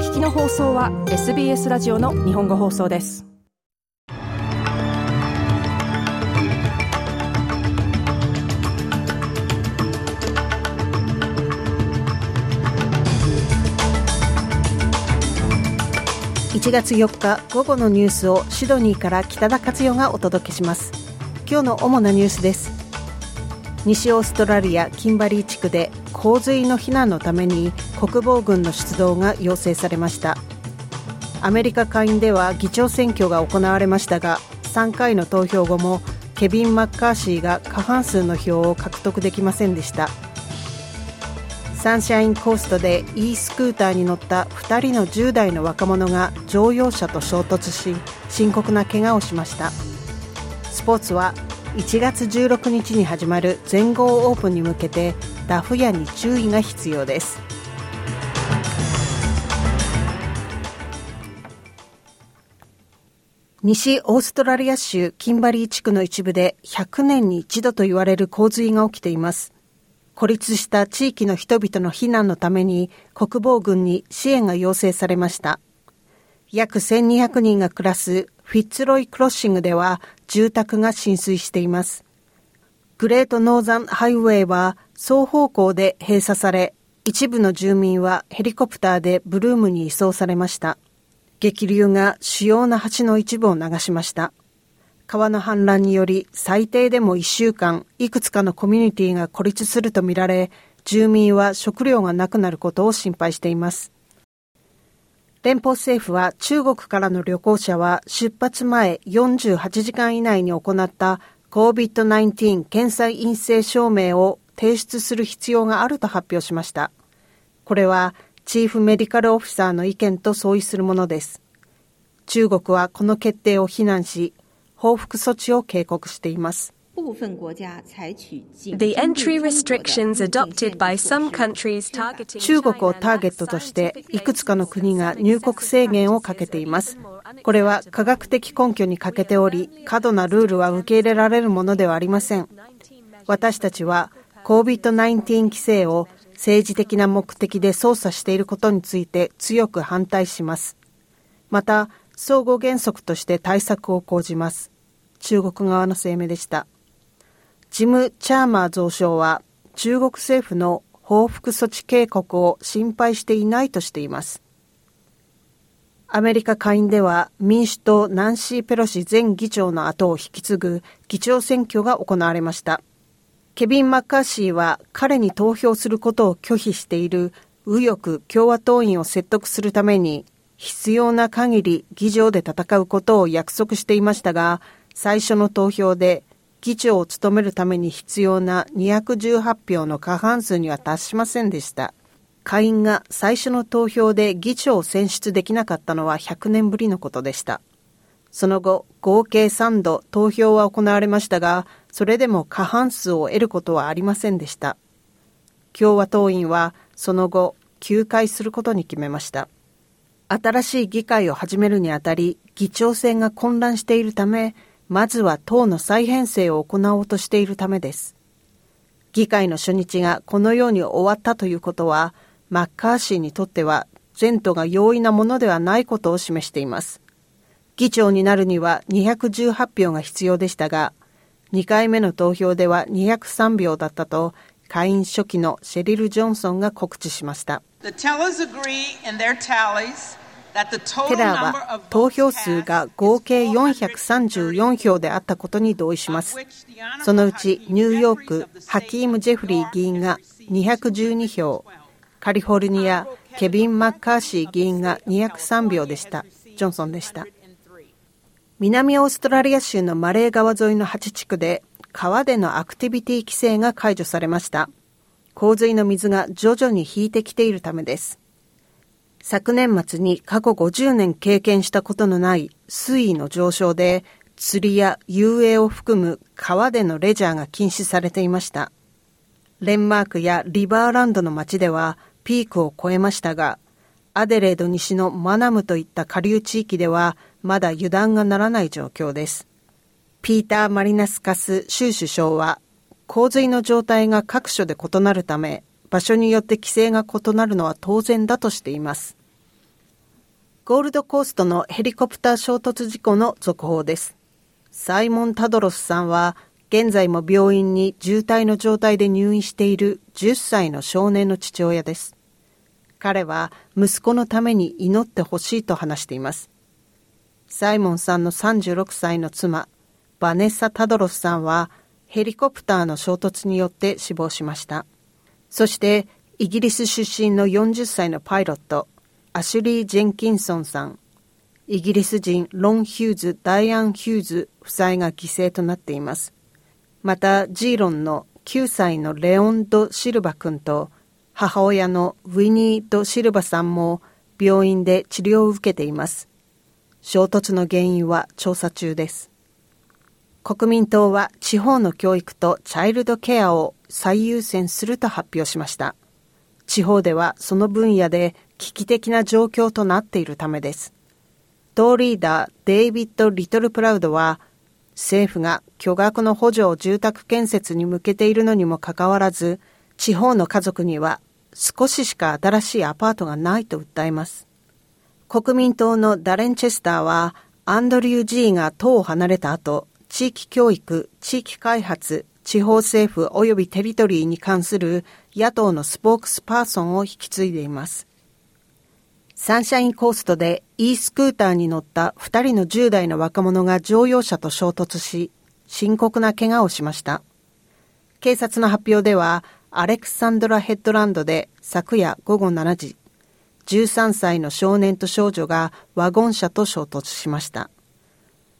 聞きの放送は SBS ラジオの日本語放送です。1月4日午後のニュースをシドニーから北田克代がお届けします。今日の主なニュースです。西オーストラリアキンバリー地区で洪水の避難のために国防軍の出動が要請されました。アメリカ下院では議長選挙が行われましたが3回の投票後もケビン・マッカーシーが過半数の票を獲得できませんでした。サンシャインコーストで e スクーターに乗った2人の10代の若者が乗用車と衝突し深刻な怪我をしました。スポーツは1月16日に始まる全豪オープンに向けてダフ屋に注意が必要です西オーストラリア州キンバリー地区の一部で100年に一度と言われる洪水が起きています孤立した地域の人々の避難のために国防軍に支援が要請されました。約1200人が暮らすフィッツロイクロッシングでは住宅が浸水しています。グレートノーザンハイウェイは双方向で閉鎖され、一部の住民はヘリコプターでブルームに移送されました。激流が主要な橋の一部を流しました。川の氾濫により最低でも1週間いくつかのコミュニティが孤立するとみられ住民は食料がなくなることを心配しています連邦政府は中国からの旅行者は出発前48時間以内に行った COVID-19 検査陰性証明を提出する必要があると発表しましたこれはチーフメディカルオフィサーの意見と相違するものです中国はこの決定を非難し報復措置を警告しています。The entry restrictions adopted by some countries targeting 中国をターゲットとしていくつかの国が入国制限をかけています。これは科学的根拠に欠けており、過度なルールは受け入れられるものではありません。私たちは COVID-19 規制を政治的な目的で操作していることについて強く反対します。また、相互原則として対策を講じます。中国側の声明でした。ジム・チャーマー増相は中国政府の報復措置警告を心配していないとしています。アメリカ下院では民主党ナンシー・ペロシ前議長の後を引き継ぐ議長選挙が行われました。ケビン・マッカーシーは彼に投票することを拒否している右翼共和党員を説得するために必要な限り議場で戦うことを約束していましたが、最初の投票で議長を務めるために必要な218票の過半数には達しませんでした。下院が最初の投票で議長を選出できなかったのは100年ぶりのことでした。その後、合計3度投票は行われましたが、それでも過半数を得ることはありませんでした。共和党員はその後、休会することに決めました。新しい議会を始めるにあたり、議長選が混乱しているため、まずは党の再編成を行おうとしているためです。議会の初日がこのように終わったということは、マッカーシーにとっては前途が容易なものではないことを示しています。議長になるには218票が必要でしたが、2回目の投票では203票だったと、下院初期のシェリル・ジョンソンが告知しました。テラーは投票数が合計434票であったことに同意します。そのうちニューヨーク、ハキーム・ジェフリー議員が212票、カリフォルニア、ケビン・マッカーシー議員が203票でした。ジョンソンでした。南オーストラリア州のマレー川沿いの8地区で川でのアクティビティ規制が解除されました。洪水の水が徐々に引いてきているためです。昨年末に過去50年経験したことのない水位の上昇で釣りや遊泳を含む川でのレジャーが禁止されていました。レンマークやリバーランドの街ではピークを超えましたが、アデレード西のマナムといった下流地域ではまだ油断がならない状況です。ピーター・マリナスカス州首相は、洪水の状態が各所で異なるため、場所によって規制が異なるのは当然だとしています。ゴールドコーストのヘリコプター衝突事故の続報です。サイモン・タドロスさんは、現在も病院に重体の状態で入院している10歳の少年の父親です。彼は息子のために祈ってほしいと話しています。サイモンさんの36歳の妻、バネッサ・タドロスさんはヘリコプターの衝突によって死亡しました。そしてイギリス出身の40歳のパイロット、アシュリー・ジェンキンソンさん、イギリス人ロン・ヒューズ、ダイアン・ヒューズ夫妻が犠牲となっています。また、ジーロンの9歳のレオン・ド・シルバ君と母親のウィニー・ド・シルバさんも病院で治療を受けています。衝突の原因は調査中です。国民党は地方の教育とチャイルドケアを最優先すると発表しました。地方ではその分野で危機的な状況となっているためです。党リーダーデイビッド・リトル・プラウドは政府が巨額の補助を住宅建設に向けているのにもかかわらず地方の家族には少ししか新しいアパートがないと訴えます。国民党のダレン・チェスターはアンドリュー・ジーが党を離れた後、地域教育、地域開発、地方政府及びテリトリーに関する野党のスポークスパーソンを引き継いでいます。サンシャインコーストで e スクーターに乗った2人の10代の若者が乗用車と衝突し、深刻な怪我をしました。警察の発表では、アレクサンドラヘッドランドで昨夜午後7時、13歳の少年と少女がワゴン車と衝突しました。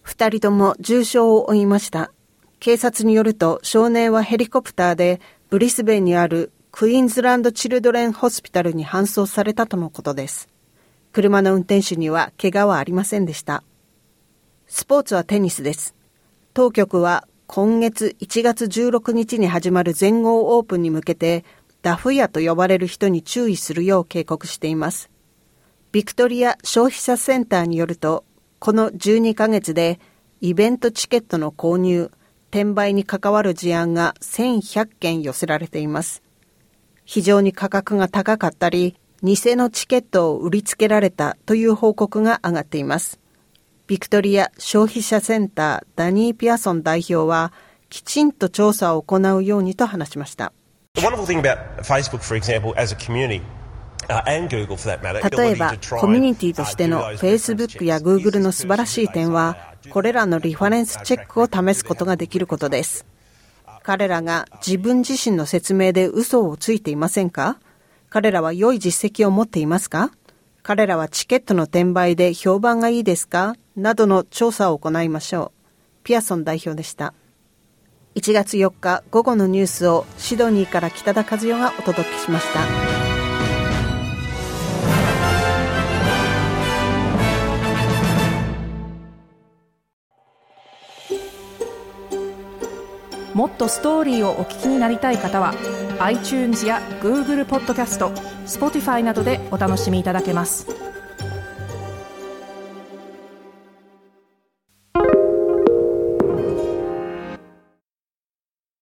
2人とも重傷を負いました。警察によると少年はヘリコプターでブリスベンにあるクイーンズランド・チルドレン・ホスピタルに搬送されたとのことです。車の運転手には怪我はありませんでした。スポーツはテニスです。当局は今月1月16日に始まる全豪オープンに向けてダフ屋と呼ばれる人に注意するよう警告しています。ビクトリア消費者センターによると、この12ヶ月でイベントチケットの購入、転売に関わる事案が1100件寄せられています。非常に価格が高かったり、偽のチケットを売りつけられたという報告が上がっています。ビクトリア消費者センターダニー・ピアソン代表はきちんと調査を行うようにと話しました。例えば、コミュニティとしての Facebook や Google の素晴らしい点は、これらのリファレンスチェックを試すことができることです。彼らが自分自身の説明で嘘をついていませんか？彼らは良い実績を持っていますか？彼らはチケットの転売で評判がいいですか？などの調査を行いましょう。ピアソン代表でした。1月4日午後のニュースをシドニーから北田和代がお届けしました。もっとストーリーをお聞きになりたい方は iTunes や Google ポッドキャスト Spotify などでお楽しみいただけます。